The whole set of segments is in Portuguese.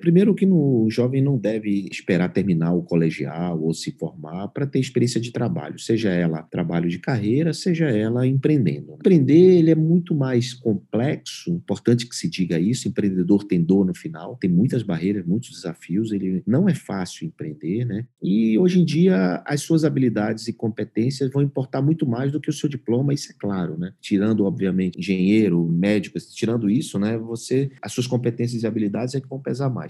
Primeiro que o jovem não deve esperar terminar o colegial ou se formar para ter experiência de trabalho, seja ela trabalho de carreira, seja ela empreendendo. Empreender ele é muito mais complexo, importante que se diga isso, empreendedor tem dor no final, tem muitas barreiras, muitos desafios, ele não é fácil empreender, né? E hoje em dia as suas habilidades e competências vão importar muito mais do que o seu diploma, isso é claro, né? Tirando obviamente engenheiro, médico, tirando isso, né, você as suas competências e habilidades é que vão pesar mais.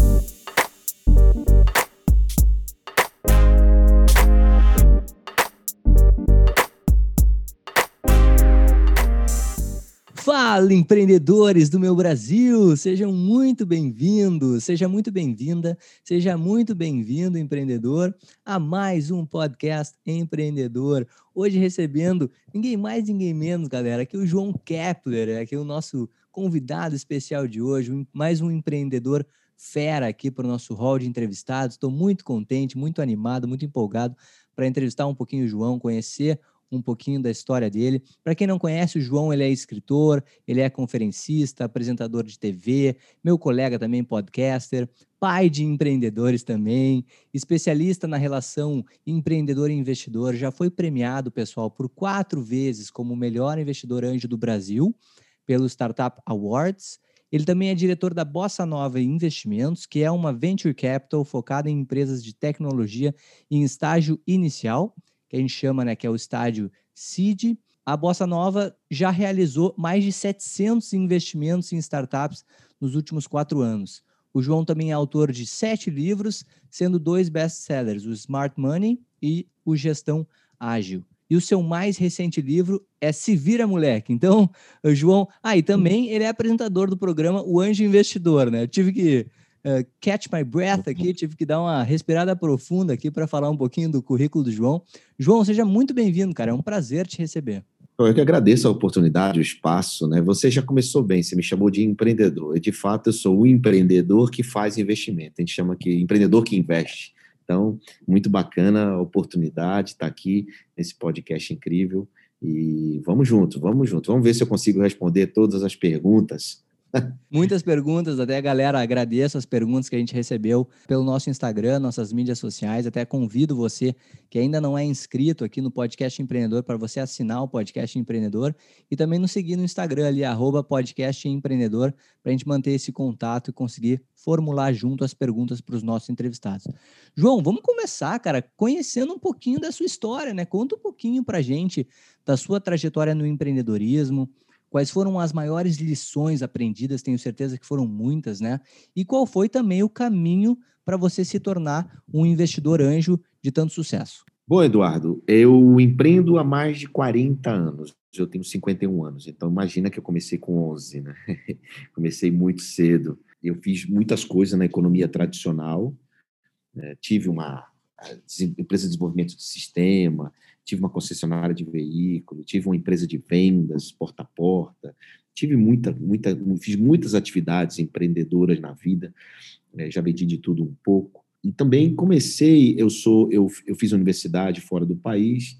Fala, empreendedores do meu Brasil! Sejam muito bem-vindos, seja muito bem-vinda, seja muito bem-vindo, empreendedor, a mais um podcast empreendedor. Hoje recebendo ninguém mais, ninguém menos, galera, que o João Kepler, aqui o nosso convidado especial de hoje, mais um empreendedor fera aqui para o nosso hall de entrevistados. Estou muito contente, muito animado, muito empolgado para entrevistar um pouquinho o João, conhecer um pouquinho da história dele. Para quem não conhece, o João ele é escritor, ele é conferencista, apresentador de TV, meu colega também podcaster, pai de empreendedores também, especialista na relação empreendedor e investidor, já foi premiado, pessoal, por quatro vezes como o melhor investidor anjo do Brasil pelo Startup Awards. Ele também é diretor da Bossa Nova Investimentos, que é uma venture capital focada em empresas de tecnologia em estágio inicial que a gente chama, né, que é o estádio seed. A Bossa Nova já realizou mais de 700 investimentos em startups nos últimos quatro anos. O João também é autor de sete livros, sendo dois best-sellers, o Smart Money e o Gestão Ágil. E o seu mais recente livro é Se Vira Moleque. Então, João. Ah, e também ele é apresentador do programa O Anjo Investidor, né? Eu tive que uh, catch my breath aqui, tive que dar uma respirada profunda aqui para falar um pouquinho do currículo do João. João, seja muito bem-vindo, cara. É um prazer te receber. Eu que agradeço a oportunidade, o espaço, né? Você já começou bem, você me chamou de empreendedor. E de fato, eu sou o empreendedor que faz investimento. A gente chama aqui empreendedor que investe. Então, muito bacana a oportunidade estar aqui nesse podcast incrível. E vamos junto, vamos junto. Vamos ver se eu consigo responder todas as perguntas Muitas perguntas, até a galera agradeço as perguntas que a gente recebeu pelo nosso Instagram, nossas mídias sociais. Até convido você que ainda não é inscrito aqui no Podcast Empreendedor para você assinar o Podcast Empreendedor e também nos seguir no Instagram ali, arroba Podcast Empreendedor, para a gente manter esse contato e conseguir formular junto as perguntas para os nossos entrevistados. João, vamos começar, cara, conhecendo um pouquinho da sua história, né? Conta um pouquinho para gente da sua trajetória no empreendedorismo, Quais foram as maiores lições aprendidas? Tenho certeza que foram muitas, né? E qual foi também o caminho para você se tornar um investidor anjo de tanto sucesso? Bom, Eduardo, eu empreendo há mais de 40 anos. Eu tenho 51 anos, então imagina que eu comecei com 11, né? comecei muito cedo. Eu fiz muitas coisas na economia tradicional. Né? Tive uma empresa de desenvolvimento de sistema, tive uma concessionária de veículo, tive uma empresa de vendas porta a porta, tive muita, muita, fiz muitas atividades empreendedoras na vida, né, já vendi de tudo um pouco. E também comecei, eu sou, eu, eu fiz universidade fora do país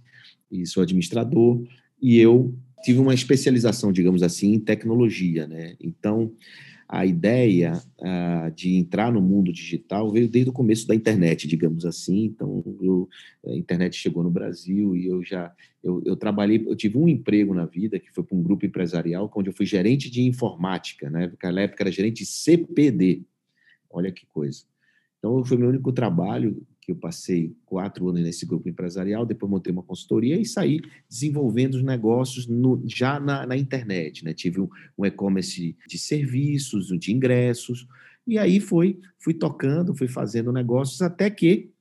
e sou administrador e eu tive uma especialização, digamos assim, em tecnologia, né? Então, a ideia uh, de entrar no mundo digital veio desde o começo da internet, digamos assim. Então, eu, a internet chegou no Brasil e eu já eu, eu, trabalhei, eu tive um emprego na vida que foi para um grupo empresarial, onde eu fui gerente de informática, né? Naquela época era gerente de CPD. Olha que coisa. Então, foi meu único trabalho que eu passei quatro anos nesse grupo empresarial, depois montei uma consultoria e saí desenvolvendo os negócios no, já na, na, internet. Né? Tive um, um e-commerce de serviços, de ingressos, e aí foi, fui tocando, fui fazendo negócios até que,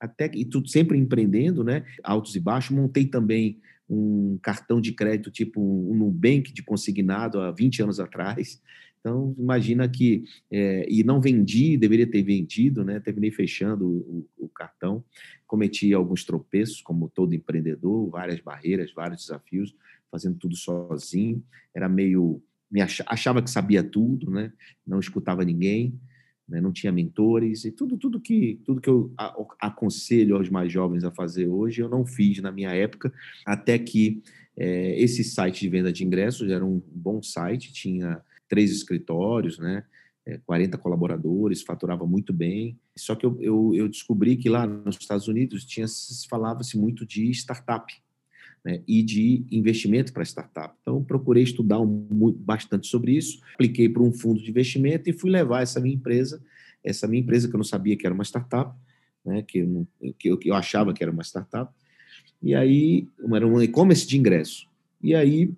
até e tudo sempre empreendendo, né? altos e baixos. Montei também um cartão de crédito tipo um Nubank de consignado há 20 anos atrás. Então, imagina que. É, e não vendi, deveria ter vendido, né? terminei fechando o, o, cartão. Cometi alguns tropeços, como todo empreendedor, várias barreiras, vários desafios, fazendo tudo sozinho. Era meio. Me achava que sabia tudo, né? não escutava ninguém. Né? não tinha mentores e tudo tudo que tudo que eu aconselho aos mais jovens a fazer hoje eu não fiz na minha época até que é, esse site de venda de ingressos era um bom site tinha três escritórios, né? 40 é, colaboradores, faturava muito bem. Só que eu, eu, eu descobri que lá nos Estados Unidos tinha falava-se muito de startup né, e de investimento para startup. Então, procurei estudar um, bastante sobre isso, apliquei para um fundo de investimento e fui levar essa minha empresa, essa minha empresa que eu não sabia que era uma startup, né, que, eu, que, eu, que eu achava que era uma startup, e aí era um e-commerce de ingresso. E aí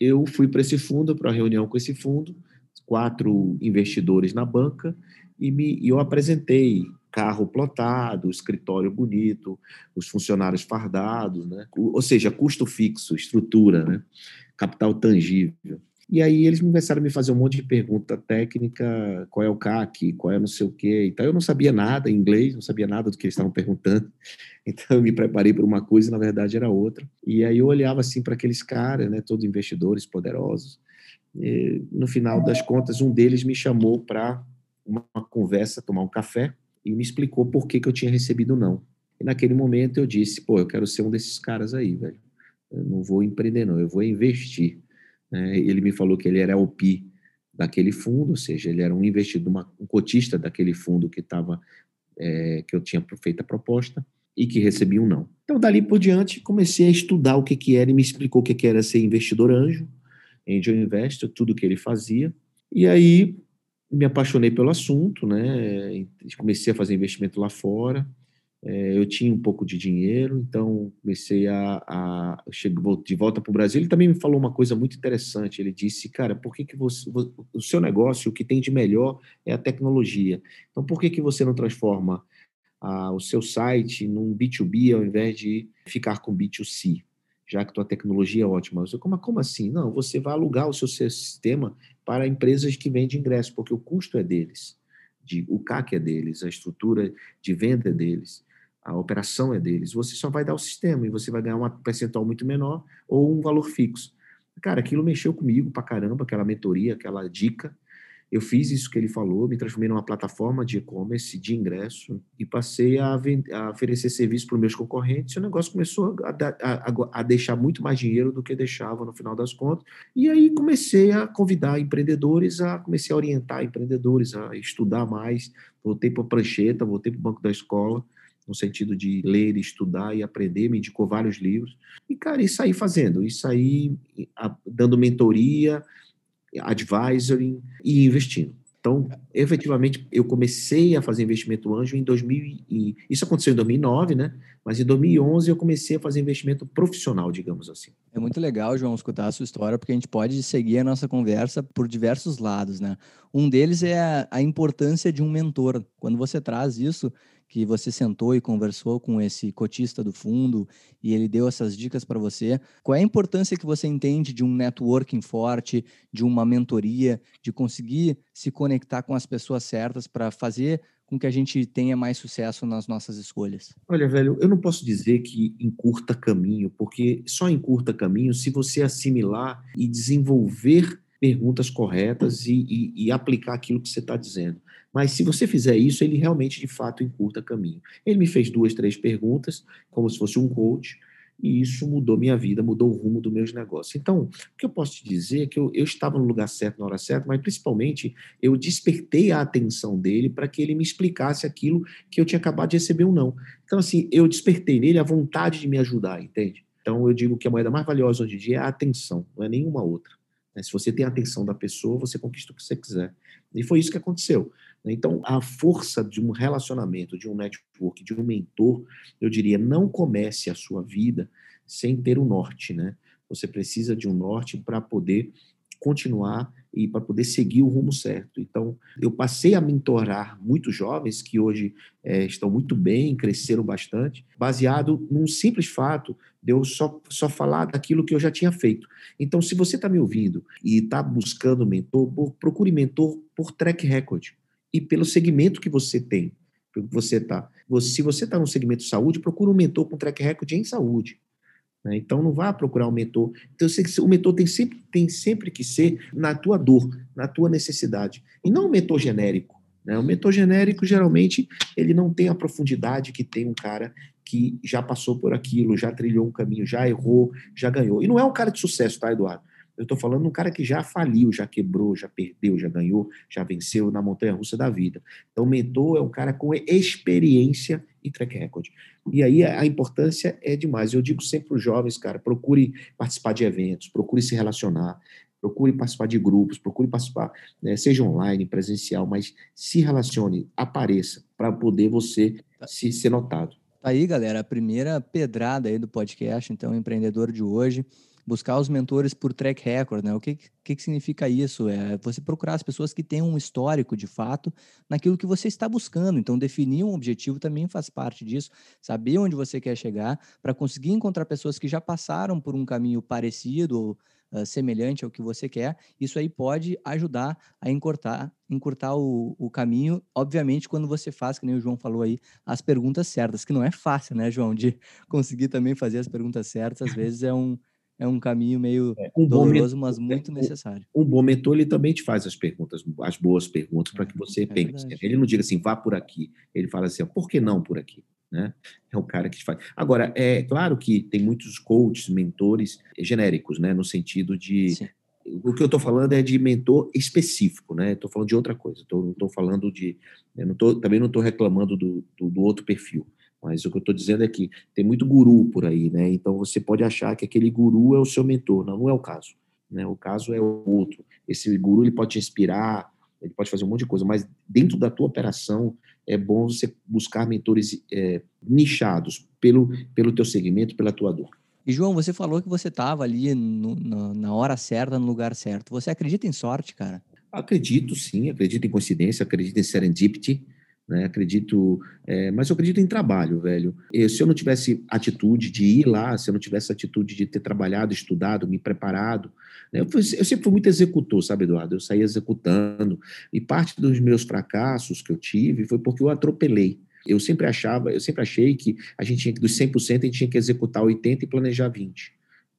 eu fui para esse fundo, para a reunião com esse fundo, quatro investidores na banca, e, me, eu apresentei carro plotado, escritório bonito, os funcionários fardados, né? ou seja, custo fixo, estrutura, né? capital tangível. E aí eles começaram a me fazer um monte de pergunta técnica, qual é o CAC, qual é não sei o quê. Então eu não sabia nada em inglês, não sabia nada do que eles estavam perguntando. Então eu me preparei para uma coisa e na verdade era outra. E aí eu olhava assim para aqueles caras, né, todos investidores poderosos. E, no final das contas, um deles me chamou para uma conversa, tomar um café e me explicou por que, que eu tinha recebido não. E naquele momento eu disse, pô, eu quero ser um desses caras aí, velho. Eu não vou empreender não, eu vou investir. Né? Ele me falou que ele era o PI daquele fundo, ou seja, ele era um investidor, uma, um cotista daquele fundo que estava é, que eu tinha feito a proposta e que recebia um não. Então, dali por diante, comecei a estudar o que, que era e me explicou o que, que era ser investidor anjo, angel investor, tudo que ele fazia. E aí me apaixonei pelo assunto, né? Comecei a fazer investimento lá fora. É, eu tinha um pouco de dinheiro, então comecei a, a chego de volta para o Brasil. Ele também me falou uma coisa muito interessante. Ele disse, cara, por que, que você, o seu negócio, o que tem de melhor é a tecnologia. Então, por que, que você não transforma a, o seu site num B2B ao invés de ficar com B2C? Já que tua tecnologia é ótima. Você, como, como assim? Não, você vai alugar o seu sistema para empresas que vendem ingressos, porque o custo é deles. De, o CAC é deles, a estrutura de venda é deles a operação é deles. Você só vai dar o sistema e você vai ganhar um percentual muito menor ou um valor fixo. Cara, aquilo mexeu comigo pra caramba, aquela mentoria, aquela dica. Eu fiz isso que ele falou, me transformei numa plataforma de e-commerce, de ingresso, e passei a, a oferecer serviço para os meus concorrentes. E o negócio começou a, a, a, deixar muito mais dinheiro do que deixava no final das contas. E aí comecei a convidar empreendedores, a comecei a orientar empreendedores a estudar mais. Voltei para a prancheta, voltei para o banco da escola no sentido de ler, estudar e aprender, me indicou vários livros. E, cara, e saí fazendo, e saí dando mentoria, advisory e investindo. Então, efetivamente, eu comecei a fazer investimento anjo em 2000 e isso aconteceu em 2009, né? Mas em 2011 eu comecei a fazer investimento profissional, digamos assim. É muito legal, João, escutar a sua história, porque a gente pode seguir a nossa conversa por diversos lados, né? Um deles é a importância de um mentor. Quando você traz isso, que você sentou e conversou com esse cotista do fundo e ele deu essas dicas para você. Qual é a importância que você entende de um networking forte, de uma mentoria, de conseguir se conectar com as pessoas certas para fazer com que a gente tenha mais sucesso nas nossas escolhas? Olha, velho, eu não posso dizer que encurta caminho, porque só encurta caminho se você assimilar e desenvolver perguntas corretas e, e, e aplicar aquilo que você está dizendo. Mas se você fizer isso, ele realmente, de fato, encurta caminho. Ele me fez duas, três perguntas, como se fosse um coach, e isso mudou minha vida, mudou o rumo dos meus negócios. Então, o que eu posso te dizer é que eu, eu estava no lugar certo na hora certa, mas principalmente eu despertei a atenção dele para que ele me explicasse aquilo que eu tinha acabado de receber ou não. Então, assim, eu despertei nele a vontade de me ajudar, entende? Então, eu digo que a moeda mais valiosa hoje em dia é a atenção, não é nenhuma outra. Né? Se você tem a atenção da pessoa, você conquista o que você quiser. E foi isso que aconteceu. Então, a força de um relacionamento, de um network, de um mentor, eu diria, não comece a sua vida sem ter o um norte, né? Você precisa de um norte para poder continuar e para poder seguir o rumo certo. Então, eu passei a mentorar muitos jovens que hoje é, estão muito bem, cresceram bastante, baseado num simples fato de eu só, só falar daquilo que eu já tinha feito. Então, se você está me ouvindo e está buscando mentor, procure mentor por track record e pelo segmento que você tem, que você está. Se você está no segmento de saúde, procure um mentor com track record em saúde. Né? Então, não vá procurar um mentor. Então, o mentor tem sempre, tem sempre que ser na tua dor, na tua necessidade. E não um mentor genérico. Né? O mentor genérico, geralmente, ele não tem a profundidade que tem um cara que já passou por aquilo, já trilhou um caminho, já errou, já ganhou. E não é um cara de sucesso, tá, Eduardo? Eu estou falando de um cara que já faliu, já quebrou, já perdeu, já ganhou, já venceu na montanha russa da vida. Então, o mentor é um cara com experiência e track record. E aí a importância é demais. Eu digo sempre para os jovens, cara, procure participar de eventos, procure se relacionar, procure participar de grupos, procure participar, né, seja online, presencial, mas se relacione, apareça, para poder você tá. se ser notado. Tá aí, galera, a primeira pedrada aí do podcast, então, empreendedor de hoje buscar os mentores por track record, né? O que, que, que significa isso? É você procurar as pessoas que têm um histórico de fato naquilo que você está buscando. Então, definir um objetivo também faz parte disso. Saber onde você quer chegar para conseguir encontrar pessoas que já passaram por um caminho parecido ou uh, semelhante ao que você quer. Isso aí pode ajudar a encurtar, encurtar o, o caminho. Obviamente, quando você faz, que nem o João falou aí, as perguntas certas, que não é fácil, né, João, de conseguir também fazer as perguntas certas. Às vezes é um é um caminho meio é, um doloroso, mas muito necessário. Um, um, bom mentor, ele também te faz as perguntas, as boas perguntas, para que você é pense. Verdade. Ele não diga assim, vá por aqui. Ele fala assim, por que não por aqui? Né? É o cara que te faz. Agora, é claro que tem muitos coaches, mentores genéricos, né? No sentido de. Sim. O que eu estou falando é de mentor específico, né? Estou falando de outra coisa. Tô, não estou falando de. Não tô, também não estou reclamando do, do, do outro perfil. Mas o que eu estou dizendo é que tem muito guru por aí, né? Então você pode achar que aquele guru é o seu mentor. Não, não é o caso. Né? O caso é o outro. Esse guru ele pode te inspirar, ele pode fazer um monte de coisa, mas dentro da tua operação é bom você buscar mentores é, nichados pelo, pelo teu segmento, pela tua dor. E João, você falou que você estava ali no, na, na hora certa, no lugar certo. Você acredita em sorte, cara? Acredito, sim. Acredito em coincidência, acredito em serendipity. Né? Acredito, é, mas eu acredito em trabalho, velho. Se eu não tivesse atitude de ir lá, se eu não tivesse atitude de ter trabalhado, estudado, me preparado, né? eu, fui, eu, sempre fui muito executor, sabe, Eduardo? Eu saí executando. E parte dos meus fracassos que eu tive foi porque eu atropelei. Eu sempre achava, eu sempre achei que a gente tinha que, dos 100%, a gente tinha que executar 80% e planejar 20%.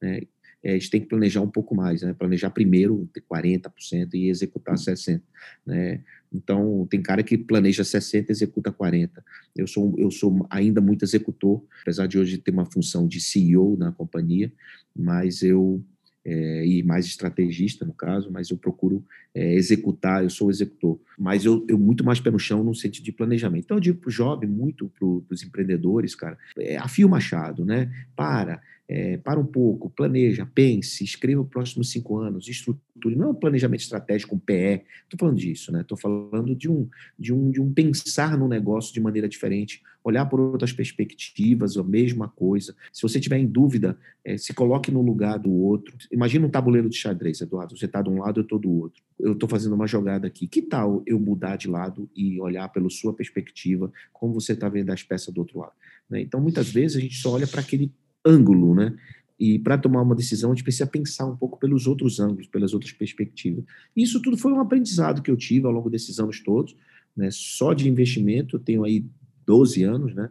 Né? É, a gente tem que planejar um pouco mais, né? Planejar primeiro 40% e executar 60%. Né? Então, tem cara que planeja 60 executa 40. Eu sou, eu sou ainda muito executor, apesar de hoje ter uma função de CEO na companhia, mas eu é, e mais estrategista no caso, mas eu procuro é, executar, eu sou executor, mas eu, eu muito mais pé no chão no sentido de planejamento. Então eu digo para o jovem, muito para os empreendedores, cara, é, afia machado, né? Para, é, para um pouco, planeja, pense, escreva os próximos cinco anos, estruture. Não é um planejamento estratégico, um PE. Estou falando disso, né? Estou falando de um, de, um, de um pensar no negócio de maneira diferente, olhar por outras perspectivas, a mesma coisa. Se você tiver em dúvida, é, se coloque no lugar do outro. Imagina um tabuleiro de xadrez, Eduardo. Você está de um lado, eu estou do outro. Eu estou fazendo uma jogada aqui. Que tal eu mudar de lado e olhar pela sua perspectiva, como você está vendo as peças do outro lado? Né? Então, muitas vezes, a gente só olha para aquele ângulo, né? E para tomar uma decisão, a gente precisa pensar um pouco pelos outros ângulos, pelas outras perspectivas. Isso tudo foi um aprendizado que eu tive ao longo desses anos todos, né? Só de investimento, eu tenho aí 12 anos, né?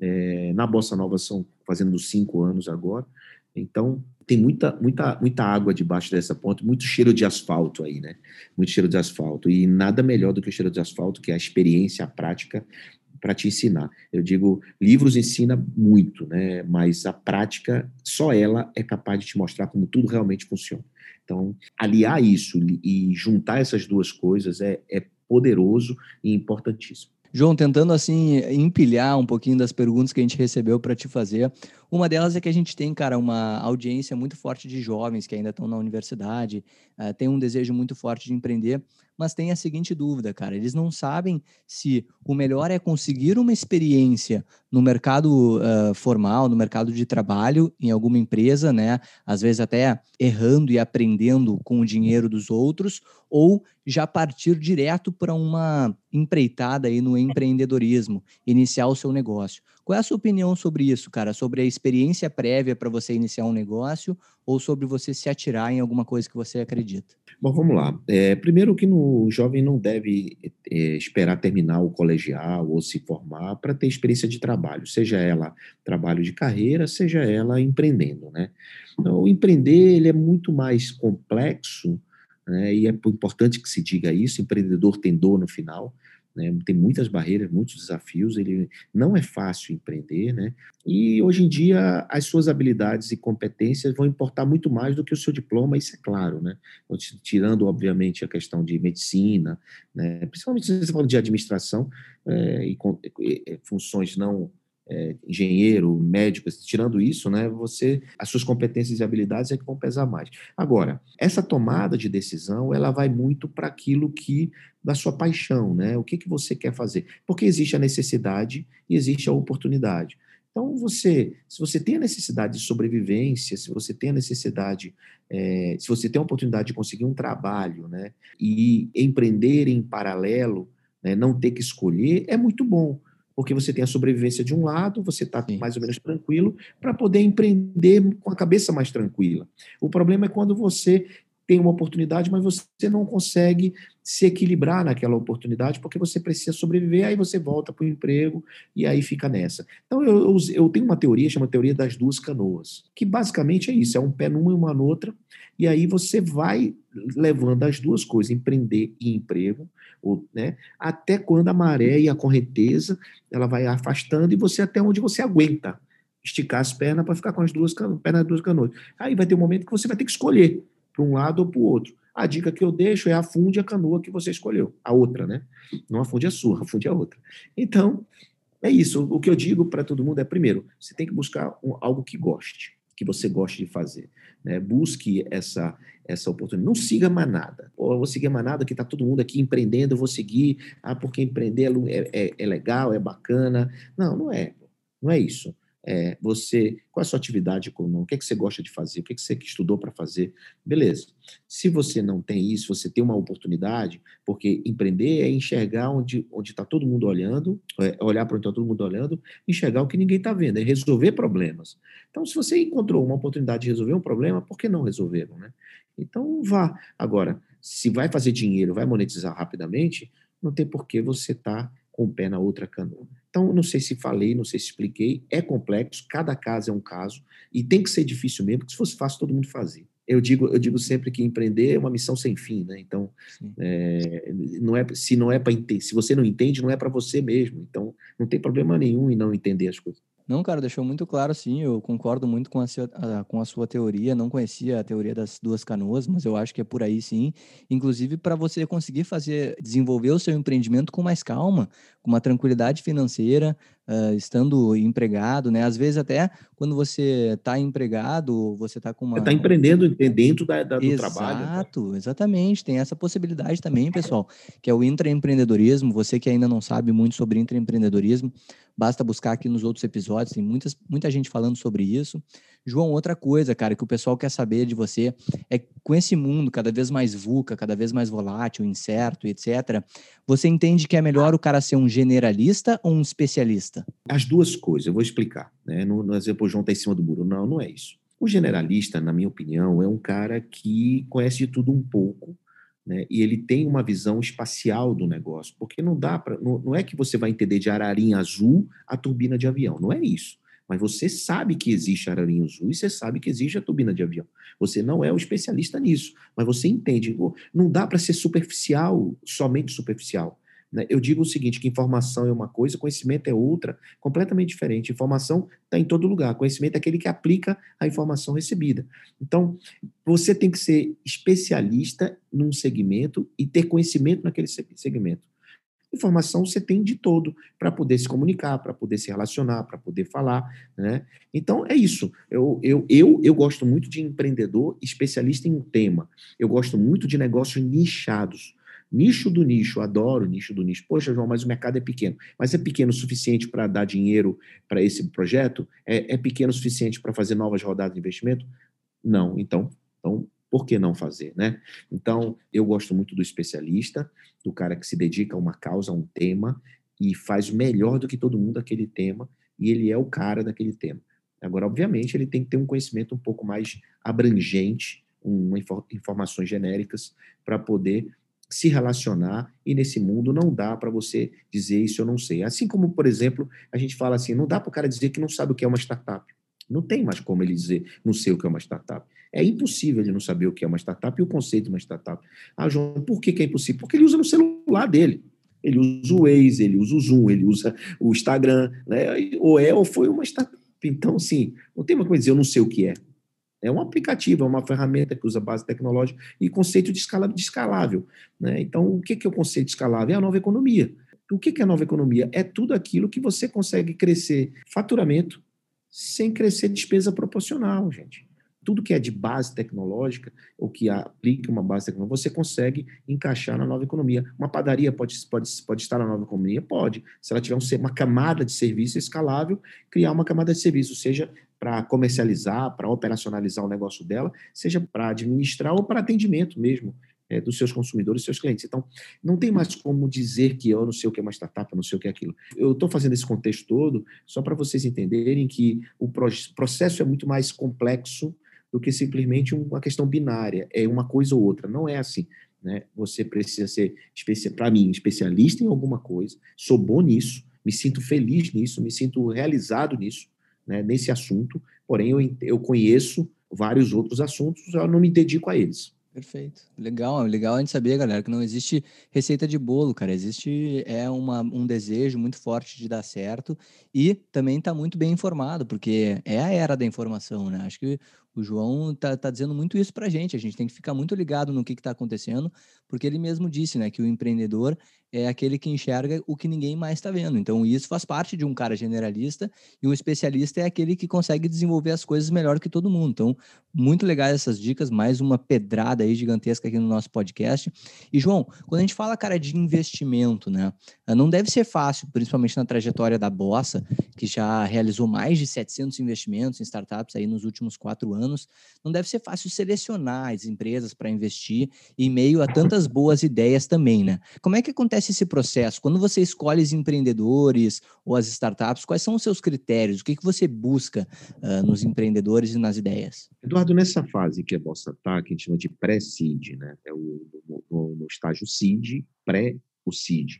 É, na Bossa Nova são fazendo cinco anos agora. Então, tem muita, muita, muita água debaixo dessa ponte, muito cheiro de asfalto aí, né? Muito cheiro de asfalto. E nada melhor do que o cheiro de asfalto, que é a experiência, a prática para te ensinar. Eu digo, livros ensina muito, né? Mas a prática, só ela é capaz de te mostrar como tudo realmente funciona. Então, aliar isso e juntar essas duas coisas é, é poderoso e importantíssimo. João, tentando assim empilhar um pouquinho das perguntas que a gente recebeu para te fazer. Uma delas é que a gente tem, cara, uma audiência muito forte de jovens que ainda estão na universidade, uh, tem um desejo muito forte de empreender, mas tem a seguinte dúvida, cara. Eles não sabem se o melhor é conseguir uma experiência no mercado uh, formal, no mercado de trabalho, em alguma empresa, né? Às vezes até errando e aprendendo com o dinheiro dos outros, ou já partir direto para uma empreitada aí no empreendedorismo, iniciar o seu negócio. Qual é a sua opinião sobre isso, cara? Sobre a experiência prévia para você iniciar um negócio ou sobre você se atirar em alguma coisa que você acredita? Bom, vamos lá. É, primeiro que no, o jovem não deve é, esperar terminar o colegial ou se formar para ter experiência de trabalho, seja ela trabalho de carreira, seja ela empreendendo, né? Então, o empreender ele é muito mais complexo, né? E é importante que se diga isso. Empreendedor tem dor no final né? tem muitas barreiras, muitos desafios, ele não é fácil empreender, né? E hoje em dia as suas habilidades e competências vão importar muito mais do que o seu diploma, isso é claro, né? Tirando, obviamente, a questão de medicina, né? principalmente se você fala de administração é, e, e funções não é, engenheiro, médico, tirando isso, né, você, as suas competências e habilidades é que vão pesar mais. Agora, essa tomada de decisão, ela vai muito para aquilo que da sua paixão, né? O que que você quer fazer? Porque existe a necessidade e existe a oportunidade. Então, você, se você tem a necessidade de sobrevivência, se você tem a necessidade, é, se você tem a oportunidade de conseguir um trabalho, né, e empreender em paralelo, né, não ter que escolher, é muito bom porque você tem a sobrevivência de um lado, você está mais ou menos tranquilo, para poder empreender com a cabeça mais tranquila. O problema é quando você tem uma oportunidade, mas você não consegue se equilibrar naquela oportunidade, porque você precisa sobreviver, aí você volta para o emprego e aí fica nessa. Então, eu, eu, eu tenho uma teoria, chama teoria das duas canoas, que basicamente é isso, é um pé numa e uma noutra, e aí você vai levando as duas coisas, empreender e emprego, ou, né, até quando a maré e a correnteza, ela vai afastando e você até onde você aguenta esticar as pernas para ficar com as duas pernas duas canoas. Aí vai ter um momento que você vai ter que escolher para um lado ou para o outro. A dica que eu deixo é afunde a canoa que você escolheu, a outra, né? Não afunde a sua, afunde a outra. Então, é isso. O que eu digo para todo mundo é, primeiro, você tem que buscar um, algo que goste, que você goste de fazer. Né? Busque essa, essa oportunidade. Não siga manada. Ou eu vou seguir manada que está todo mundo aqui empreendendo, eu vou seguir, ah, porque empreender é, é, é legal, é bacana. Não, não é. Não é isso é, você, qual é a sua atividade econômica, o que, é que você gosta de fazer, o que, é que você estudou para fazer, beleza. Se você não tem isso, você tem uma oportunidade, porque empreender é enxergar onde está todo mundo olhando, é olhar para onde está todo mundo olhando, enxergar o que ninguém está vendo, é resolver problemas. Então, se você encontrou uma oportunidade de resolver um problema, por que não resolveram, né? Então, vá. Agora, se vai fazer dinheiro, vai monetizar rapidamente, não tem por que você estar tá com o pé na outra canoa. Então, não sei se falei, não sei se expliquei, é complexo, cada caso é um caso, e tem que ser difícil mesmo, porque se fosse fácil, todo mundo fazia. Eu digo, eu digo sempre que empreender é uma missão sem fim, né? Então, é, não é, se não é para se você não entende, não é para você mesmo. Então, não tem problema nenhum em não entender as coisas. Não, cara, deixou muito claro, sim. Eu concordo muito com a, a, com a sua teoria. Não conhecia a teoria das duas canoas, mas eu acho que é por aí, sim. Inclusive, para você conseguir fazer, desenvolver o seu empreendimento com mais calma, com uma tranquilidade financeira, uh, estando empregado, né? Às vezes até quando você está empregado, você está com uma... Está empreendendo dentro da, da, do Exato, trabalho. Né? Exato, exatamente. Tem essa possibilidade também, pessoal, que é o intraempreendedorismo. Você que ainda não sabe muito sobre intraempreendedorismo, basta buscar aqui nos outros episódios, tem muitas, muita gente falando sobre isso. João, outra coisa, cara, que o pessoal quer saber de você é com esse mundo cada vez mais VUCA, cada vez mais volátil, incerto, etc. Você entende que é melhor o cara ser um generalista ou um especialista? As duas coisas, eu vou explicar. Né? Não, não é João está em cima do muro. Não, não é isso. O generalista, na minha opinião, é um cara que conhece de tudo um pouco, né? e ele tem uma visão espacial do negócio, porque não dá para. Não, não é que você vai entender de ararinha azul a turbina de avião, não é isso. Mas você sabe que existe ararinha azul e você sabe que existe a turbina de avião. Você não é o especialista nisso, mas você entende. Não dá para ser superficial, somente superficial. Né? Eu digo o seguinte: que informação é uma coisa, conhecimento é outra, completamente diferente. Informação está em todo lugar, conhecimento é aquele que aplica a informação recebida. Então, você tem que ser especialista num segmento e ter conhecimento naquele segmento. Informação você tem de todo para poder se comunicar, para poder se relacionar, para poder falar, né? Então é isso. Eu, eu, eu, eu gosto muito de empreendedor especialista em um tema. Eu gosto muito de negócios nichados. Nicho do nicho, adoro nicho do nicho. Poxa, João, mas o mercado é pequeno. Mas é pequeno o suficiente para dar dinheiro para esse projeto? É, é pequeno o suficiente para fazer novas rodadas de investimento? Não. Então, então, por que não fazer, né? Então, eu gosto muito do especialista, do cara que se dedica a uma causa, a um tema, e faz melhor do que todo mundo aquele tema, e ele é o cara daquele tema. Agora, obviamente, ele tem que ter um conhecimento um pouco mais abrangente, uma, informações genéricas, para poder se relacionar, e nesse mundo não dá para você dizer isso eu não sei. Assim como, por exemplo, a gente fala assim, não dá para o cara dizer que não sabe o que é uma startup. Não tem mais como ele dizer, não sei o que é uma startup. É impossível ele não saber o que é uma startup e o conceito de uma startup. Ah, João, por que, que é impossível? Porque ele usa no celular dele. Ele usa o Waze, ele usa o Zoom, ele usa o Instagram, né? ou é ou foi uma startup. Então, sim, não tem uma coisa dizer, eu não sei o que é. É um aplicativo, é uma ferramenta que usa base tecnológica e conceito de, escala, de escalável. Né? Então, o que é o conceito de escalável? É a nova economia. O que é a nova economia? É tudo aquilo que você consegue crescer faturamento sem crescer despesa proporcional, gente tudo que é de base tecnológica, ou que aplique uma base tecnológica, você consegue encaixar na nova economia. Uma padaria pode, pode, pode estar na nova economia? Pode. Se ela tiver um, uma camada de serviço escalável, criar uma camada de serviço, seja para comercializar, para operacionalizar o negócio dela, seja para administrar ou para atendimento mesmo. É, dos seus consumidores, seus clientes. Então, não tem mais como dizer que eu não sei o que é uma startup, não sei o que é aquilo. Eu estou fazendo esse contexto todo só para vocês entenderem que o processo é muito mais complexo do que simplesmente uma questão binária, é uma coisa ou outra. Não é assim. Né? Você precisa ser, para mim, especialista em alguma coisa, sou bom nisso, me sinto feliz nisso, me sinto realizado nisso, né, nesse assunto, porém eu, eu conheço vários outros assuntos, eu não me dedico a eles. Perfeito. Legal, legal a gente saber, galera, que não existe receita de bolo, cara. Existe é uma, um desejo muito forte de dar certo e também está muito bem informado, porque é a era da informação, né? Acho que o João tá, tá dizendo muito isso para a gente. A gente tem que ficar muito ligado no que está acontecendo, porque ele mesmo disse, né, que o empreendedor é aquele que enxerga o que ninguém mais está vendo. Então, isso faz parte de um cara generalista e um especialista é aquele que consegue desenvolver as coisas melhor que todo mundo. Então, muito legais essas dicas, mais uma pedrada aí gigantesca aqui no nosso podcast. E, João, quando a gente fala, cara, de investimento, né, não deve ser fácil, principalmente na trajetória da Bossa, que já realizou mais de 700 investimentos em startups aí nos últimos quatro anos anos, não deve ser fácil selecionar as empresas para investir em meio a tantas boas ideias também, né? Como é que acontece esse processo? Quando você escolhe os empreendedores ou as startups, quais são os seus critérios? O que, que você busca uh, nos empreendedores e nas ideias? Eduardo, nessa fase que a Bossa está, que a gente chama de pré-seed, né? É o, estágio seed, pré o seed.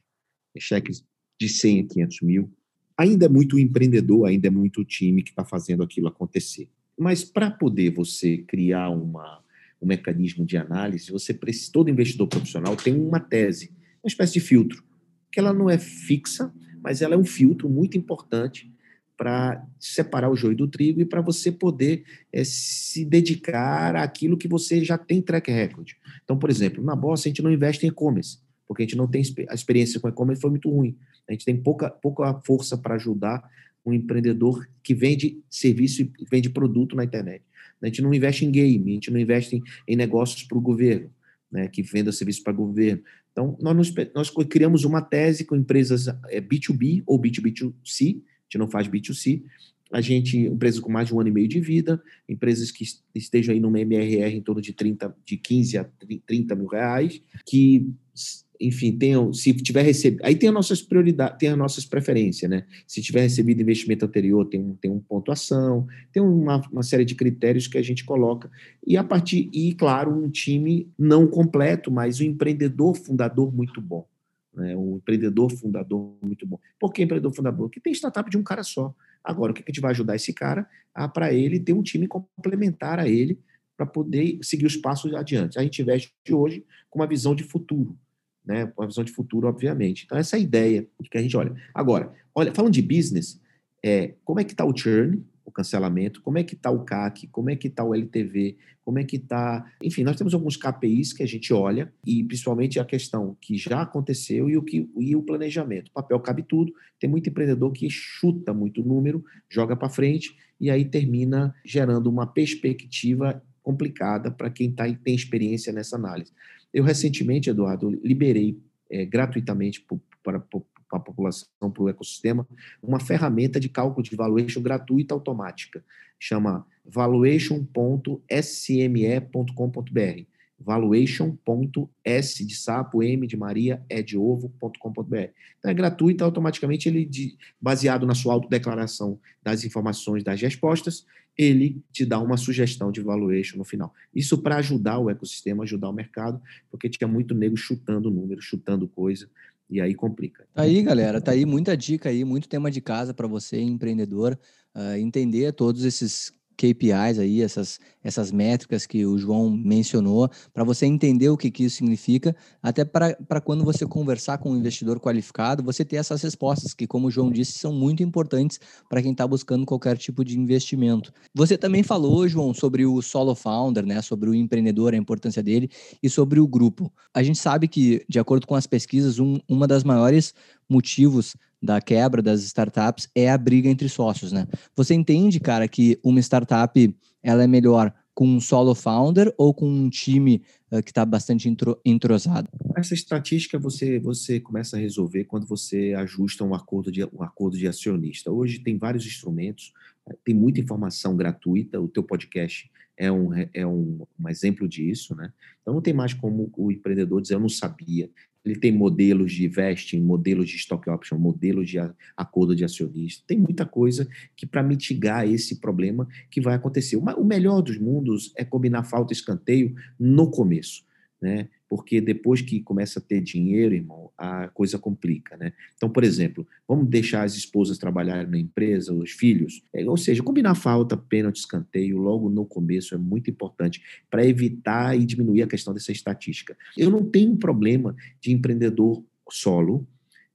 É cheques de 100 a 500 mil. Ainda é muito empreendedor, ainda é muito time que está fazendo aquilo acontecer. Mas para poder você criar uma, um mecanismo de análise, você precisa, todo investidor profissional tem uma tese, uma espécie de filtro, que ela não é fixa, mas ela é um filtro muito importante para separar o joio do trigo e para você poder é, se dedicar àquilo que você já tem track record. Então, por exemplo, na Bossa a gente não investe em e-commerce, porque a gente não tem a experiência com e-commerce foi muito ruim. A gente tem pouca, pouca força para ajudar um empreendedor que vende serviço e vende produto na internet. A gente não investe em game, a gente não investe em, em negócios para o governo, né, que venda serviço para o governo. Então, nós, nós criamos uma tese com empresas é, B2B ou B2B2C, a gente não faz B2C, a gente, empresas com mais de um ano e meio de vida, empresas que estejam aí numa MRR em torno de 30, de 15 a 30 mil reais, que enfim, tenham, se tiver recebido, aí tem as nossas prioridades, tem as nossas preferências, né? Se tiver recebido investimento anterior, tem tem um pontuação, tem uma, uma série de critérios que a gente coloca, e a partir, e claro, um time não completo, mas um empreendedor fundador muito bom. Né? Um empreendedor fundador muito bom. Por que empreendedor fundador? Porque tem startup de um cara só. Agora, o que a gente vai ajudar esse cara? A para ele ter um time complementar a ele para poder seguir os passos adiante. A gente investe hoje com uma visão de futuro né? Uma visão de futuro, obviamente. Então, essa é a ideia que a gente olha. Agora, olha, falando de business, é, como é que está o churn, o cancelamento, como é que está o CAC, como é que está o LTV, como é que está... Enfim, nós temos alguns KPIs que a gente olha, e principalmente a questão que já aconteceu e o, que, e o planejamento. O papel cabe tudo, tem muito empreendedor que chuta muito número, joga para frente, e aí termina gerando uma perspectiva complicada para quem tá, tem experiência nessa análise. Eu, recentemente, Eduardo, liberei é, gratuitamente para a população, para o ecossistema, uma ferramenta de cálculo de valuation gratuita automática. Chama valuation.sme.com.br valuation.s de sapo, m de maria, e de ovo.com.br. Então é gratuito, automaticamente ele, baseado na sua autodeclaração das informações das respostas, ele te dá uma sugestão de valuation no final. Isso para ajudar o ecossistema, ajudar o mercado, porque tinha muito nego chutando números, chutando coisa, e aí complica. Tá aí, galera, tá aí muita dica aí, muito tema de casa para você, empreendedor, uh, entender todos esses KPIs aí, essas, essas métricas que o João mencionou, para você entender o que, que isso significa, até para quando você conversar com um investidor qualificado, você ter essas respostas, que, como o João disse, são muito importantes para quem está buscando qualquer tipo de investimento. Você também falou, João, sobre o solo founder, né, sobre o empreendedor, a importância dele, e sobre o grupo. A gente sabe que, de acordo com as pesquisas, um, uma das maiores motivos da quebra das startups é a briga entre sócios, né? Você entende, cara, que uma startup ela é melhor com um solo founder ou com um time uh, que está bastante entrosado? Essa estatística você você começa a resolver quando você ajusta um acordo de um acordo de acionista. Hoje tem vários instrumentos, eh, tem muita informação gratuita. O teu podcast é um, é um, um exemplo disso, né? Então não tem mais como o empreendedor dizer eu não sabia, ele tem modelos de vesting, modelos de stock option, modelos de acordo de acionista. Tem muita coisa que para mitigar esse problema que vai acontecer. O melhor dos mundos é combinar falta e escanteio no começo né? Porque depois que começa a ter dinheiro, irmão, a coisa complica, né? Então, por exemplo, vamos deixar as esposas trabalharem na empresa, os filhos, é, ou seja, combinar falta, pênalti, escanteio logo no começo é muito importante para evitar e diminuir a questão dessa estatística. Eu não tenho problema de empreendedor solo,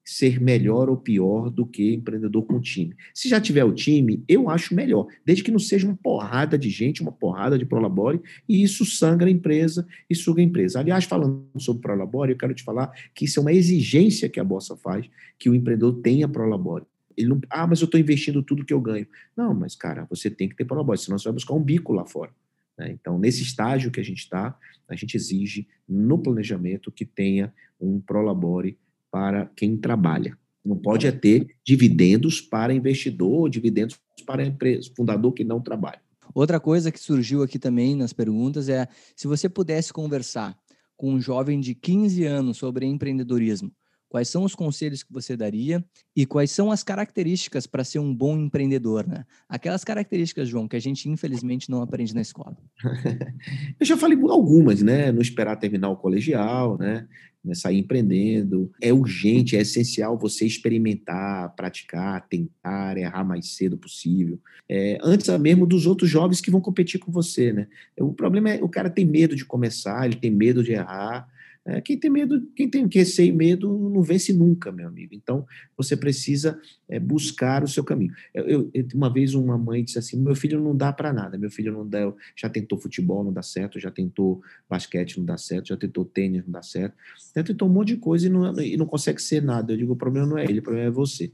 ser melhor ou pior do que empreendedor com time. Se já tiver o time, eu acho melhor, desde que não seja uma porrada de gente, uma porrada de prolabore, e isso sangra a empresa e suga a empresa. Aliás, falando sobre prolabore, eu quero te falar que isso é uma exigência que a Bolsa faz, que o empreendedor tenha prolabore. Ele não, ah, mas eu estou investindo tudo que eu ganho. Não, mas, cara, você tem que ter prolabore, senão você vai buscar um bico lá fora. Né? Então, nesse estágio que a gente está, a gente exige no planejamento que tenha um prolabore para quem trabalha. Não pode é ter dividendos para investidor, dividendos para empresa, fundador que não trabalha. Outra coisa que surgiu aqui também nas perguntas é se você pudesse conversar com um jovem de 15 anos sobre empreendedorismo, quais são os conselhos que você daria e quais são as características para ser um bom empreendedor, né? Aquelas características, João, que a gente infelizmente não aprende na escola. Eu já falei algumas, né? Não esperar terminar o colegial, né? né? Sair empreendendo. É urgente, é essencial você experimentar, praticar, tentar, errar mais cedo possível. É, antes mesmo dos outros jovens que vão competir com você, né? O problema é o cara tem medo de começar, ele tem medo de errar. É, quem tem medo, quem tem receio e medo não vence nunca, meu amigo. Então, você precisa é, buscar o seu caminho. Eu, eu, uma vez uma mãe disse assim: meu filho não dá para nada, meu filho não dá, já tentou futebol, não dá certo, já tentou basquete, não dá certo, já tentou tênis, não dá certo, já tentou um monte de coisa e não, e não consegue ser nada. Eu digo: o problema não é ele, o problema é você.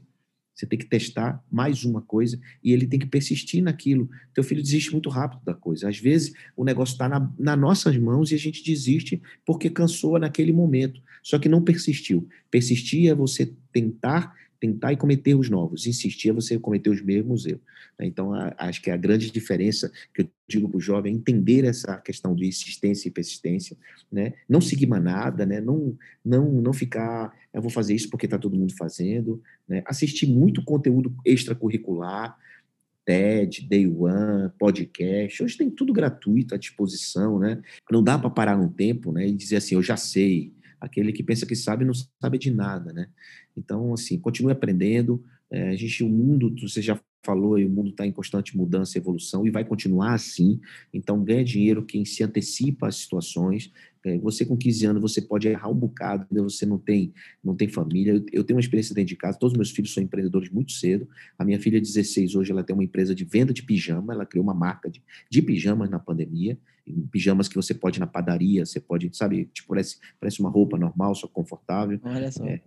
Você tem que testar mais uma coisa e ele tem que persistir naquilo. Teu filho desiste muito rápido da coisa. Às vezes o negócio está na, nas nossas mãos e a gente desiste porque cansou naquele momento. Só que não persistiu. Persistir é você tentar tentar e cometer os novos, insistir você cometer os mesmos erros. Né? Então, acho que a grande diferença que eu digo para o jovem é entender essa questão de insistência e persistência, né? não seguir manada, né? não, não, não ficar, eu vou fazer isso porque está todo mundo fazendo, né? assistir muito conteúdo extracurricular, TED, Day One, podcast, hoje tem tudo gratuito à disposição, né? Não dá para parar um tempo né, e dizer assim, eu já sei, aquele que pensa que sabe não sabe de nada, né? Então, assim, continue aprendendo. É, a gente, o mundo, você já falou, o mundo está em constante mudança e evolução e vai continuar assim. Então, ganha dinheiro quem se antecipa às situações. É, você com 15 anos, você pode errar um bocado, você não tem, não tem família. Eu, tenho uma experiência dentro de casa, todos os meus filhos são empreendedores muito cedo. A minha filha, 16, hoje, ela tem uma empresa de venda de pijama, ela criou uma marca de, de pijamas na pandemia, pijamas que você pode ir na padaria, você pode, sabe, tipo, parece, parece uma roupa normal, só confortável. Olha só. É,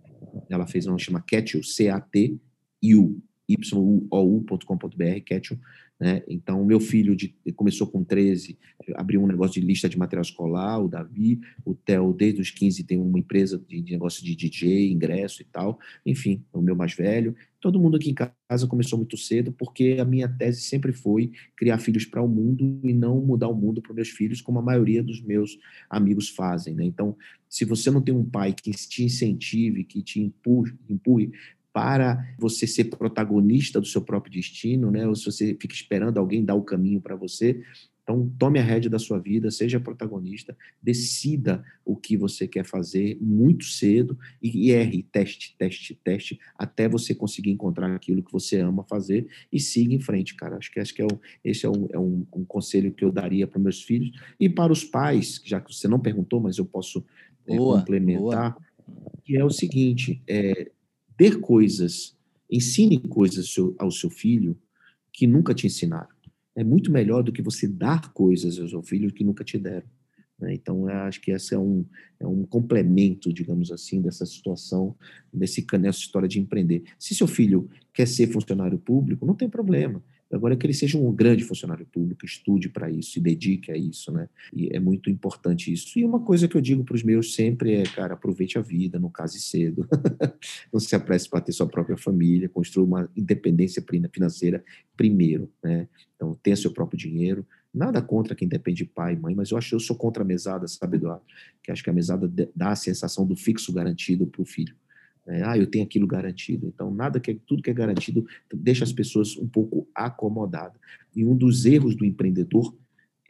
ela fez uma chama Catil, C-A-T-U, you.com.br, Ketchum. Né? Então, meu filho de, começou com 13, abriu um negócio de lista de material escolar, o Davi, o Theo, desde os 15, tem uma empresa de, de negócio de DJ, ingresso e tal. Enfim, o meu mais velho. Todo mundo aqui em casa começou muito cedo, porque a minha tese sempre foi criar filhos para o mundo e não mudar o mundo para meus filhos, como a maioria dos meus amigos fazem. Né? Então, se você não tem um pai que te incentive, que te empurre, empurre para você ser protagonista do seu próprio destino, né? Ou se você fica esperando alguém dar o caminho para você, então tome a rédea da sua vida, seja protagonista, decida o que você quer fazer muito cedo e, erre, teste, teste, teste, até você conseguir encontrar aquilo que você ama fazer e siga em frente, cara. Acho que acho que é um, esse é, um, é um, um conselho que eu daria para meus filhos e para os pais, já que você não perguntou, mas eu posso é, boa, complementar. Boa. Que é o seguinte: é, ter coisas, ensine coisas ao seu, ao seu filho que nunca te ensinaram. É muito melhor do que você dar coisas ao seu filho que nunca te deram. Né? Então, acho que esse é um, é um complemento, digamos assim, dessa situação, desse, nessa história de empreender. Se seu filho quer ser funcionário público, não tem problema. Agora que ele seja um grande funcionário público, estude para isso, se dedique a isso, né? E é muito importante isso. E uma coisa que eu digo para os meus sempre é, cara, aproveite a vida, não case cedo, não se apresse para ter sua própria família, construa uma independência financeira primeiro, né? Então, tenha seu próprio dinheiro, Nada contra quem depende de pai e mãe, mas eu acho que eu sou contra a mesada, sabe, Eduardo? Que acho que a mesada dá a sensação do fixo garantido para o filho. É, ah, eu tenho aquilo garantido. Então, nada que tudo que é garantido deixa as pessoas um pouco acomodadas. E um dos erros do empreendedor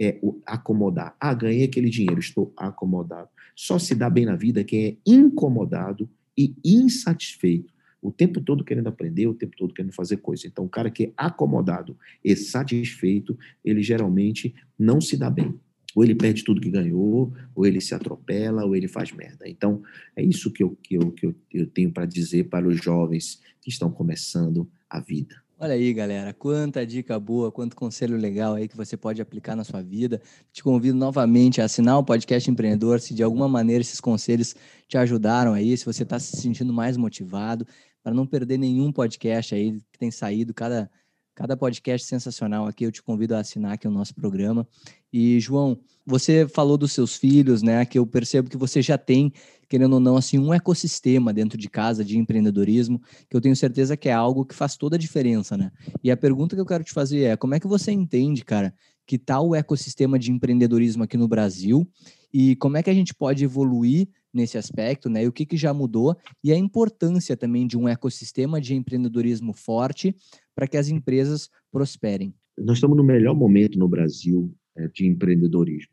é o acomodar. Ah, ganhei aquele dinheiro, estou acomodado. Só se dá bem na vida quem é incomodado e insatisfeito. O tempo todo querendo aprender, o tempo todo querendo fazer coisa. Então, o cara que é acomodado e satisfeito, ele geralmente não se dá bem. Ou ele perde tudo que ganhou, ou ele se atropela, ou ele faz merda. Então, é isso que eu, que eu, que eu, eu tenho para dizer para os jovens que estão começando a vida. Olha aí, galera, quanta dica boa, quanto conselho legal aí que você pode aplicar na sua vida. Te convido novamente a assinar o podcast Empreendedor, se de alguma maneira esses conselhos te ajudaram aí, se você está se sentindo mais motivado, para não perder nenhum podcast aí que tem saído, cada Cada podcast sensacional aqui, eu te convido a assinar aqui o nosso programa. E, João, você falou dos seus filhos, né? Que eu percebo que você já tem, querendo ou não, assim, um ecossistema dentro de casa de empreendedorismo, que eu tenho certeza que é algo que faz toda a diferença, né? E a pergunta que eu quero te fazer é: como é que você entende, cara, que tal tá o ecossistema de empreendedorismo aqui no Brasil? E como é que a gente pode evoluir nesse aspecto, né? E o que, que já mudou e a importância também de um ecossistema de empreendedorismo forte para que as empresas prosperem. Nós estamos no melhor momento no Brasil é, de empreendedorismo.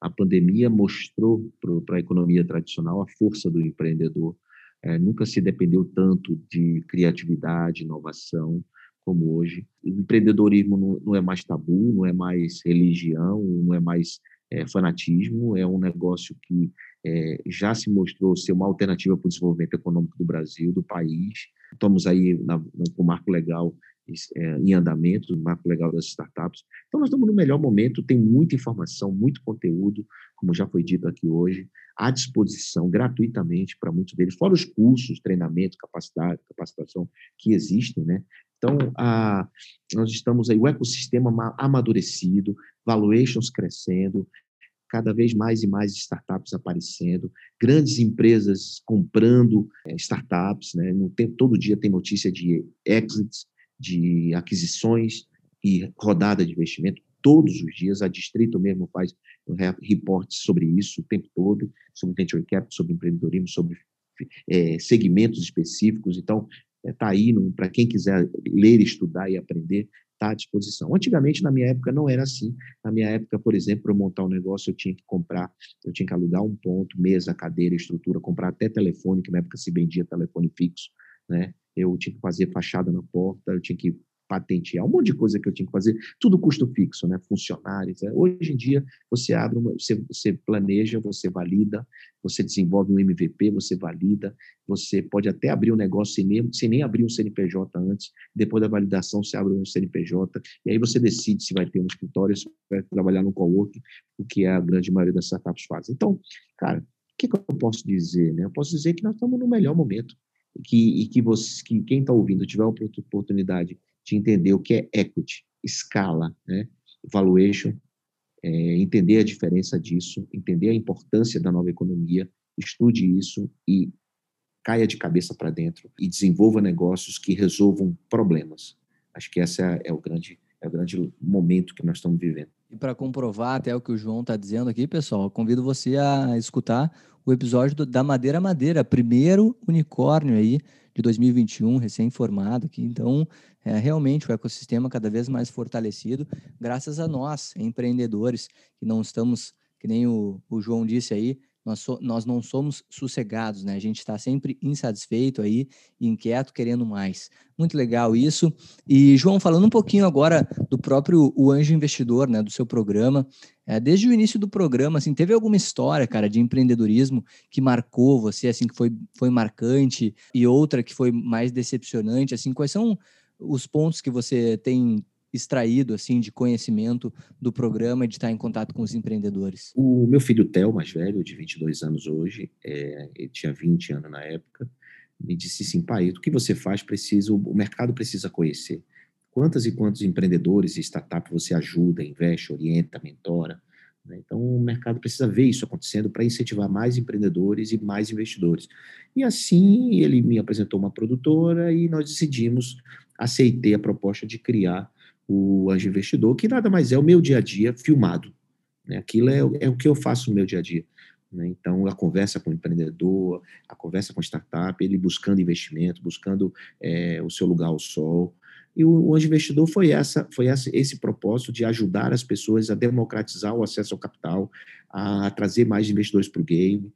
A pandemia mostrou para a economia tradicional a força do empreendedor. É, nunca se dependeu tanto de criatividade, inovação como hoje. O empreendedorismo não, é mais tabu, não é mais religião, não é mais é, fanatismo, é um negócio que é, já se mostrou ser uma alternativa para o desenvolvimento econômico do Brasil, do país. Estamos aí na, com o marco legal é, em andamento, o marco legal das startups. Então, nós estamos no melhor momento, tem muita informação, muito conteúdo, como já foi dito aqui hoje, à disposição gratuitamente para muitos deles, fora os cursos, treinamento, capacidade, capacitação que existem, né? Então, a, nós estamos aí, o ecossistema amadurecido, valuations crescendo, cada vez mais e mais startups aparecendo, grandes empresas comprando é, startups, né? No tempo, todo dia tem notícia de exits, de aquisições e rodada de investimento todos os dias. A Distrito mesmo faz reportes sobre isso o tempo todo, sobre venture capital, sobre empreendedorismo, sobre é, segmentos específicos. Então, está é, aí para quem quiser ler, estudar e aprender está à disposição. Antigamente, na minha época, não era assim. Na minha época, por exemplo, para montar um negócio, eu tinha que comprar, eu tinha que alugar um ponto, mesa, cadeira, estrutura, comprar até telefone, que na época se vendia telefone fixo, né? Eu tinha que fazer fachada na porta, eu tinha que patentear, um monte de coisa que eu tinha que fazer, tudo custo fixo, né? Funcionários. Né? Hoje em dia, você abre, uma, você, você planeja, você valida, você desenvolve um MVP, você valida, você pode até abrir um negócio sem nem, sem nem abrir um CNPJ antes, depois da validação você abre um CNPJ, e aí você decide se vai ter um escritório, se vai trabalhar no coworking, o que a grande maioria das startups fazem. Então, cara, o que, que eu posso dizer? Né? Eu posso dizer que nós estamos no melhor momento que, e que, você, que quem está ouvindo tiver a oportunidade de entender o que é equity, escala, né? valuation, é, entender a diferença disso, entender a importância da nova economia, estude isso e caia de cabeça para dentro e desenvolva negócios que resolvam problemas. Acho que esse é, é, o grande é o grande momento que nós estamos vivendo. E para comprovar até o que o João está dizendo aqui, pessoal, convido você a escutar o episódio do, da Madeira Madeira, primeiro unicórnio aí de 2021, recém-formado aqui. Então, é realmente o ecossistema cada vez mais fortalecido, graças a nós, empreendedores, que não estamos, que nem o, o João disse aí, nós, so, nós não somos sossegados, né? A gente está sempre insatisfeito aí, inquieto, querendo mais. Muito legal isso. E, João, falando um pouquinho agora do próprio o Anjo Investidor, né? Do seu programa. É, desde o início do programa, assim, teve alguma história, cara, de empreendedorismo que marcou você, assim, que foi, foi marcante e outra que foi mais decepcionante, assim, quais são os pontos que você tem extraído assim de conhecimento do programa e de estar em contato com os empreendedores? O meu filho Theo, mais velho, de 22 anos hoje, é, ele tinha 20 anos na época, me disse assim, pai, o que você faz precisa, o mercado precisa conhecer. Quantas e quantos empreendedores e startups você ajuda, investe, orienta, mentora? Né? Então, o mercado precisa ver isso acontecendo para incentivar mais empreendedores e mais investidores. E assim, ele me apresentou uma produtora e nós decidimos, aceitei a proposta de criar o Anjo Investidor, que nada mais é o meu dia a dia filmado. Né? Aquilo é, é, o que eu faço no meu dia a dia. Né? Então, a conversa com o empreendedor, a conversa com a startup, ele buscando investimento, buscando é, o seu lugar ao sol. E o, Anjo Investidor foi, essa, foi essa, esse propósito de ajudar as pessoas a democratizar o acesso ao capital, a trazer mais investidores para o game,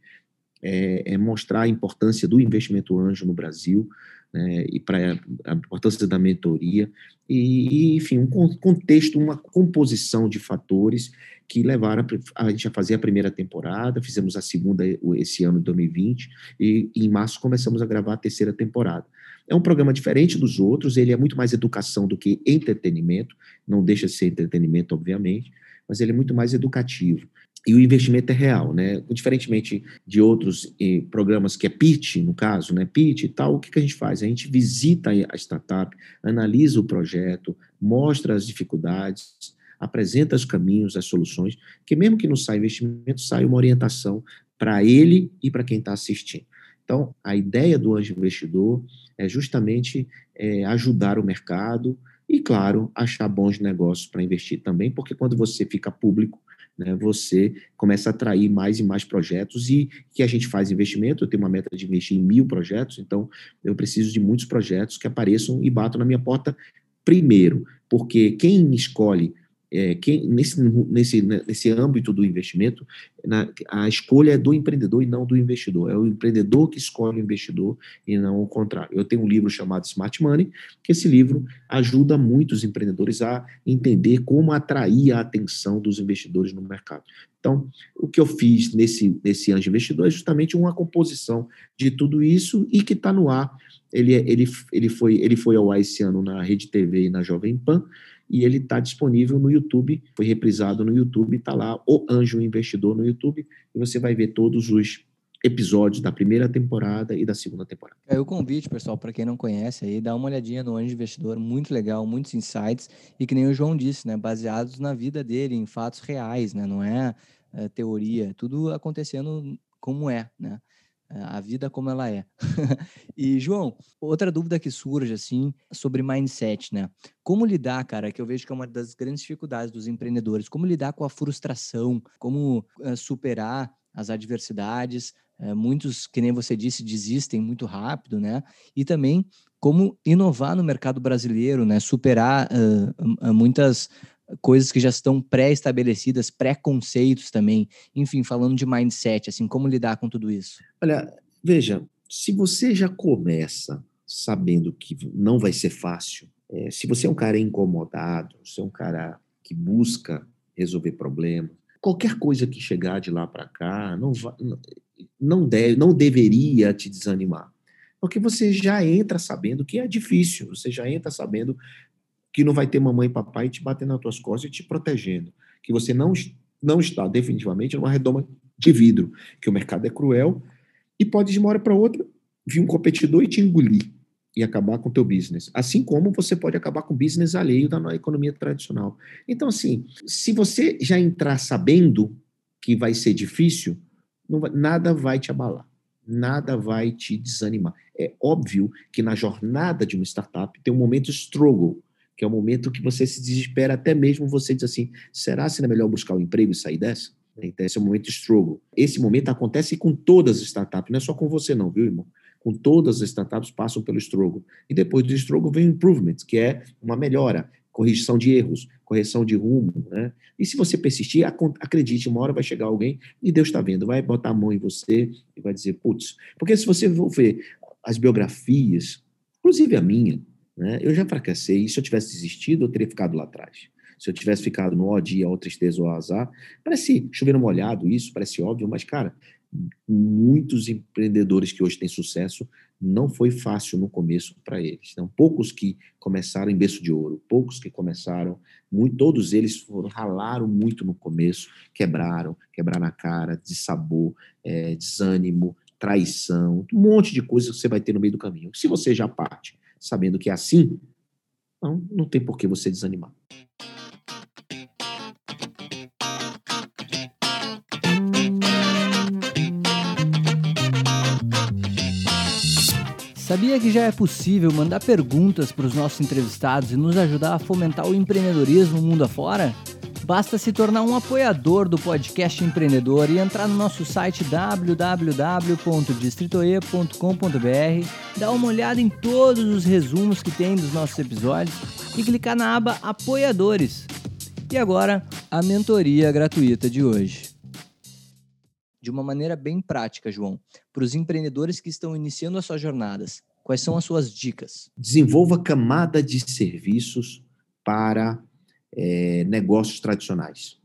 é, é mostrar a importância do investimento anjo no Brasil, né, e para a importância da mentoria, e, enfim, um contexto, uma composição de fatores que levaram a, a gente a fazer a primeira temporada, fizemos a segunda esse ano de 2020, e em março começamos a gravar a terceira temporada. É um programa diferente dos outros, ele é muito mais educação do que entretenimento, não deixa de ser entretenimento, obviamente, mas ele é muito mais educativo e o investimento é real, né? Diferentemente de outros eh, programas que é pitch, no caso, né? Pitch e tal, o que, que a gente faz? A gente visita a startup, analisa o projeto, mostra as dificuldades, apresenta os caminhos, as soluções, que mesmo que não saia investimento, sai uma orientação para ele e para quem está assistindo. Então, a ideia do anjo investidor é justamente é, ajudar o mercado e, claro, achar bons negócios para investir também, porque quando você fica público, né, você começa a atrair mais e mais projetos e que a gente faz investimento, eu tenho uma meta de investir em mil projetos, então eu preciso de muitos projetos que apareçam e batam na minha porta primeiro, porque quem escolhe é, quem, nesse, nesse, nesse âmbito do investimento, na, a escolha é do empreendedor e não do investidor. É o empreendedor que escolhe o investidor e não o contrário. Eu tenho um livro chamado Smart Money, que esse livro ajuda muitos empreendedores a entender como atrair a atenção dos investidores no mercado. Então, o que eu fiz nesse, nesse Anjo Investidor é justamente uma composição de tudo isso e que está no ar. Ele, é, ele, ele, foi, ele foi ao ar esse ano na Rede TV e na Jovem Pan, e ele está disponível no YouTube, foi reprisado no YouTube, está lá o Anjo Investidor no YouTube, e você vai ver todos os episódios da primeira temporada e da segunda temporada. É o convite, pessoal, para quem não conhece aí, dá uma olhadinha no Anjo Investidor, muito legal, muitos insights, e que nem o João disse, né, baseados na vida dele, em fatos reais, né, não é, é teoria, tudo acontecendo como é, né a vida como ela é. e, João, outra dúvida que surge, assim, sobre mindset, né? Como lidar, cara, que eu vejo que é uma das grandes dificuldades dos empreendedores, como lidar com a frustração, como uh, superar as adversidades, uh, muitos, que nem você disse, desistem muito rápido, né? E também como inovar no mercado brasileiro, né? Superar uh, muitas coisas que já estão pré-estabelecidas, pré-conceitos também, enfim, falando de mindset, assim, como lidar com tudo isso? Olha, veja, se você já começa sabendo que não vai ser fácil, é, se você é um cara incomodado, se é um cara que busca resolver problemas, qualquer coisa que chegar de lá para cá não, vai, não, deve, não deveria te desanimar. Porque você já entra sabendo que é difícil, você já entra sabendo que não vai ter mamãe e papai te batendo nas tuas costas e te protegendo, que você não, não está definitivamente numa redoma de vidro, que o mercado é cruel e pode de uma hora para outra vir um competidor e te engolir e acabar com o teu business. Assim como você pode acabar com o business alheio da economia tradicional. Então, assim, se você já entrar sabendo que vai ser difícil, vai, nada vai te abalar, nada vai te desanimar. É óbvio que na jornada de uma startup tem um momento struggle, que é o momento que você se desespera, até mesmo você diz assim, será se não é melhor buscar um emprego e sair dessa? Então, esse é o momento struggle. Esse momento acontece com todas as startups, não é só com você não, viu, irmão? com todas as startups passam pelo struggle. E depois do struggle vem o improvement, que é uma melhora, correção de erros, correção de rumo, né? E se você persistir, acredite, uma hora vai chegar alguém e Deus está vendo, vai botar a mão em você e vai dizer, putz, porque se você for ver as biografias, inclusive a minha, né? Eu já fracassei, e se eu tivesse desistido, eu teria ficado lá atrás. Se eu tivesse ficado no ó dia, ó tristeza, ou azar, parece chover molhado isso, parece óbvio, mas, cara, muitos empreendedores que hoje têm sucesso, não foi fácil no começo para eles. Então, poucos que começaram em berço de ouro, poucos que começaram, muito, todos eles foram, ralaram muito no começo, quebraram, quebraram a cara, dissabor, é, desânimo, traição, um monte de coisas que você vai ter no meio do caminho. Se você já parte sabendo que é assim, não, não tem por que você desanimar. Sabia que já é possível mandar perguntas para os nossos entrevistados e nos ajudar a fomentar o empreendedorismo mundo afora? Basta se tornar um apoiador do podcast empreendedor e entrar no nosso site www.distritoe.com.br, dar uma olhada em todos os resumos que tem dos nossos episódios e clicar na aba Apoiadores. E agora, a mentoria gratuita de hoje de uma maneira bem prática, João, para os empreendedores que estão iniciando as suas jornadas? Quais são as suas dicas? Desenvolva camada de serviços para é, negócios tradicionais.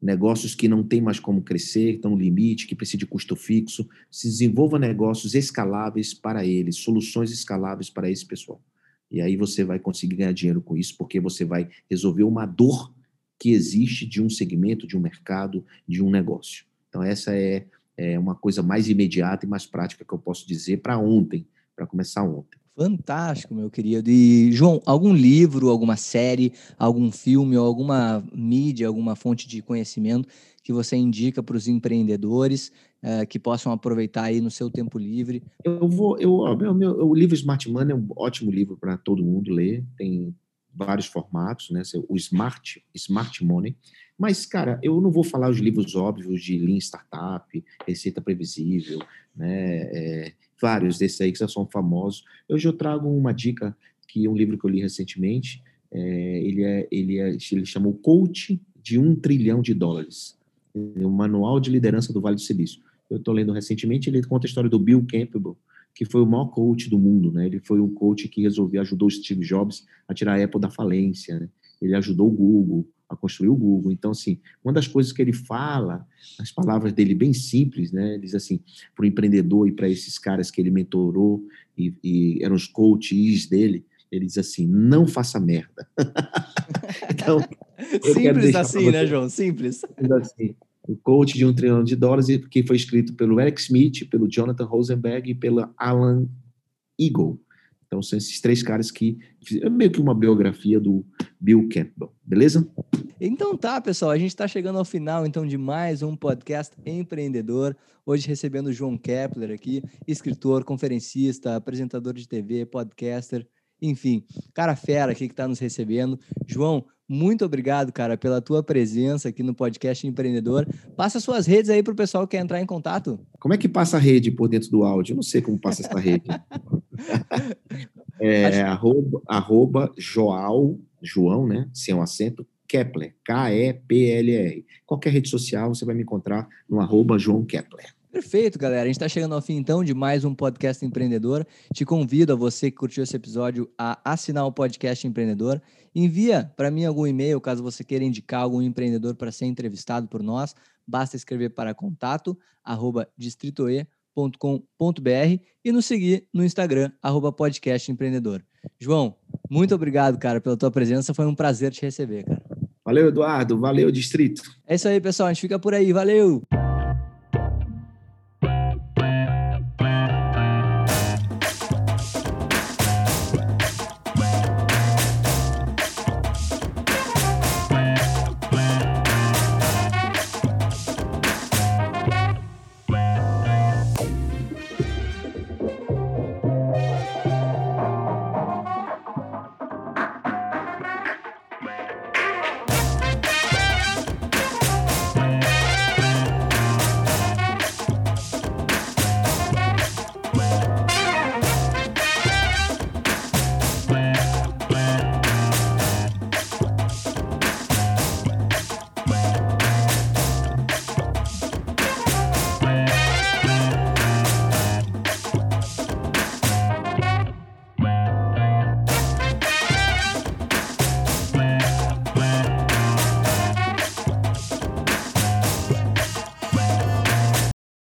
Negócios que não têm mais como crescer, estão no limite, que precisam de custo fixo. Se desenvolva negócios escaláveis para eles, soluções escaláveis para esse pessoal. E aí você vai conseguir ganhar dinheiro com isso, porque você vai resolver uma dor que existe de um segmento, de um mercado, de um negócio. Então, essa é, é uma coisa mais imediata e mais prática que eu posso dizer para ontem, para começar ontem. Fantástico, meu querido. E, João, algum livro, alguma série, algum filme, alguma mídia, alguma fonte de conhecimento que você indica para os empreendedores uh, que possam aproveitar aí no seu tempo livre? Eu vou, eu, meu, meu, o livro Smart Money é um ótimo livro para todo mundo ler, tem vários formatos, né? O Smart, Smart Money. Mas, cara, eu não vou falar os livros óbvios de Lean Startup, Receita Previsível, né? É, vários desses aí que já são famosos. Hoje eu trago uma dica que é um livro que eu li recentemente. É, ele, é, ele, é, ele chama o Coach de um trilhão de dólares. É o Manual de Liderança do Vale do Silício. Eu estou lendo recentemente, ele conta a história do Bill Campbell, que foi o maior coach do mundo, né? Ele foi um coach que resolveu, ajudou Steve Jobs a tirar a Apple da falência, né? Ele ajudou o Google a construir o Google. Então, assim, uma das coisas que ele fala, as palavras dele bem simples, né? Ele diz assim, para o empreendedor e para esses caras que ele mentorou e, e eram os coaches dele, ele diz assim, não faça merda. então, Simples assim, né, João? Simples. Assim, o coach de um trilhão de dólares, que foi escrito pelo Eric Smith, pelo Jonathan Rosenberg e pelo Alan Eagle. Então, são esses três caras que é meio que uma biografia do Bill Campbell, beleza? Então tá, pessoal, a gente está chegando ao final então de mais um podcast empreendedor. Hoje recebendo o João Kepler aqui, escritor, conferencista, apresentador de TV, podcaster, enfim, cara fera aqui que está nos recebendo. João, muito obrigado, cara, pela tua presença aqui no podcast Empreendedor. Passa suas redes aí para o pessoal que quer entrar em contato. Como é que passa a rede por dentro do áudio? Eu não sei como passa essa rede. é Acho... arroba, arroba Joal, João, né? Sem um acento, Kepler, K-E-P-L-R. Qualquer rede social você vai me encontrar no arroba João Kepler. Perfeito, galera. A gente está chegando ao fim então de mais um podcast empreendedor. Te convido a você que curtiu esse episódio a assinar o podcast empreendedor. Envia para mim algum e-mail caso você queira indicar algum empreendedor para ser entrevistado por nós. Basta escrever para contato distritoe.com.br e nos seguir no Instagram arroba podcast empreendedor. João, muito obrigado, cara, pela tua presença. Foi um prazer te receber, cara. Valeu, Eduardo. Valeu, Distrito. É isso aí, pessoal. A gente fica por aí. Valeu!